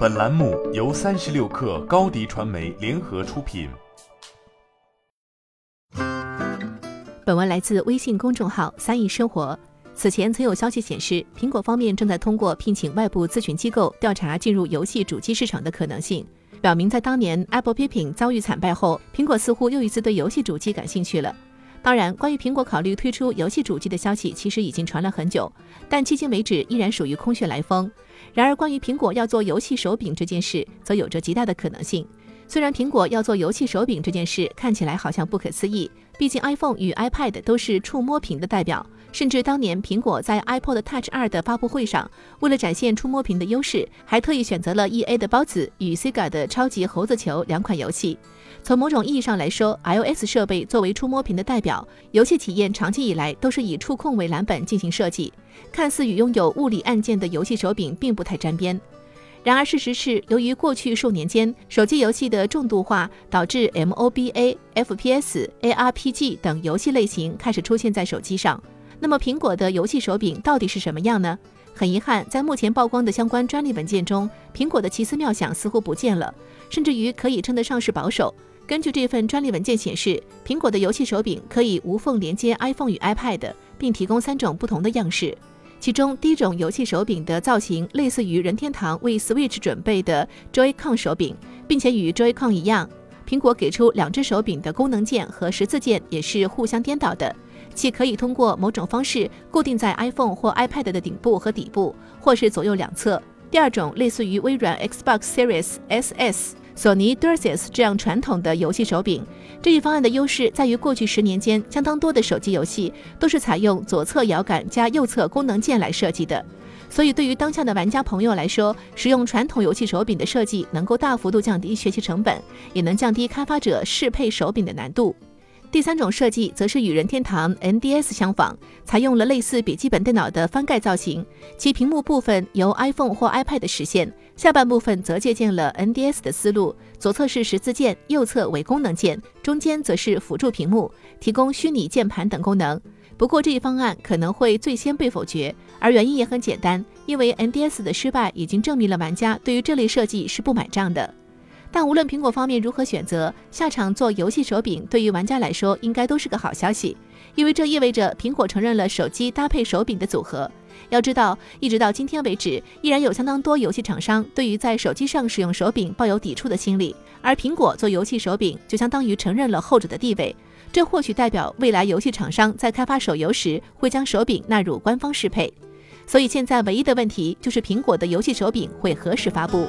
本栏目由三十六氪高低传媒联合出品。本文来自微信公众号“三亿生活”。此前曾有消息显示，苹果方面正在通过聘请外部咨询机构调查进入游戏主机市场的可能性，表明在当年 Apple 批评遭遇惨败后，苹果似乎又一次对游戏主机感兴趣了。当然，关于苹果考虑推出游戏主机的消息，其实已经传了很久，但迄今为止依然属于空穴来风。然而，关于苹果要做游戏手柄这件事，则有着极大的可能性。虽然苹果要做游戏手柄这件事看起来好像不可思议，毕竟 iPhone 与 iPad 都是触摸屏的代表。甚至当年苹果在 iPod Touch 二的发布会上，为了展现触摸屏的优势，还特意选择了 EA 的包子与 Sega 的超级猴子球两款游戏。从某种意义上来说，iOS 设备作为触摸屏的代表，游戏体验长期以来都是以触控为蓝本进行设计，看似与拥有物理按键的游戏手柄并不太沾边。然而，事实是，由于过去数年间手机游戏的重度化，导致 MOBA、FPS、ARPG 等游戏类型开始出现在手机上。那么，苹果的游戏手柄到底是什么样呢？很遗憾，在目前曝光的相关专利文件中，苹果的奇思妙想似乎不见了，甚至于可以称得上是保守。根据这份专利文件显示，苹果的游戏手柄可以无缝连接 iPhone 与 iPad，并提供三种不同的样式。其中，第一种游戏手柄的造型类似于任天堂为 Switch 准备的 Joy-Con 手柄，并且与 Joy-Con 一样，苹果给出两只手柄的功能键和十字键也是互相颠倒的。既可以通过某种方式固定在 iPhone 或 iPad 的顶部和底部，或是左右两侧。第二种类似于微软 Xbox Series S/S、索尼 d u r s e s 这样传统的游戏手柄。这一方案的优势在于，过去十年间，相当多的手机游戏都是采用左侧摇杆加右侧功能键来设计的。所以，对于当下的玩家朋友来说，使用传统游戏手柄的设计能够大幅度降低学习成本，也能降低开发者适配手柄的难度。第三种设计则是与任天堂 NDS 相仿，采用了类似笔记本电脑的翻盖造型，其屏幕部分由 iPhone 或 iPad 实现，下半部分则借鉴了 NDS 的思路，左侧是十字键，右侧为功能键，中间则是辅助屏幕，提供虚拟键盘等功能。不过这一方案可能会最先被否决，而原因也很简单，因为 NDS 的失败已经证明了玩家对于这类设计是不买账的。但无论苹果方面如何选择，下场做游戏手柄对于玩家来说应该都是个好消息，因为这意味着苹果承认了手机搭配手柄的组合。要知道，一直到今天为止，依然有相当多游戏厂商对于在手机上使用手柄抱有抵触的心理，而苹果做游戏手柄就相当于承认了后者的地位。这或许代表未来游戏厂商在开发手游时会将手柄纳入官方适配。所以现在唯一的问题就是苹果的游戏手柄会何时发布。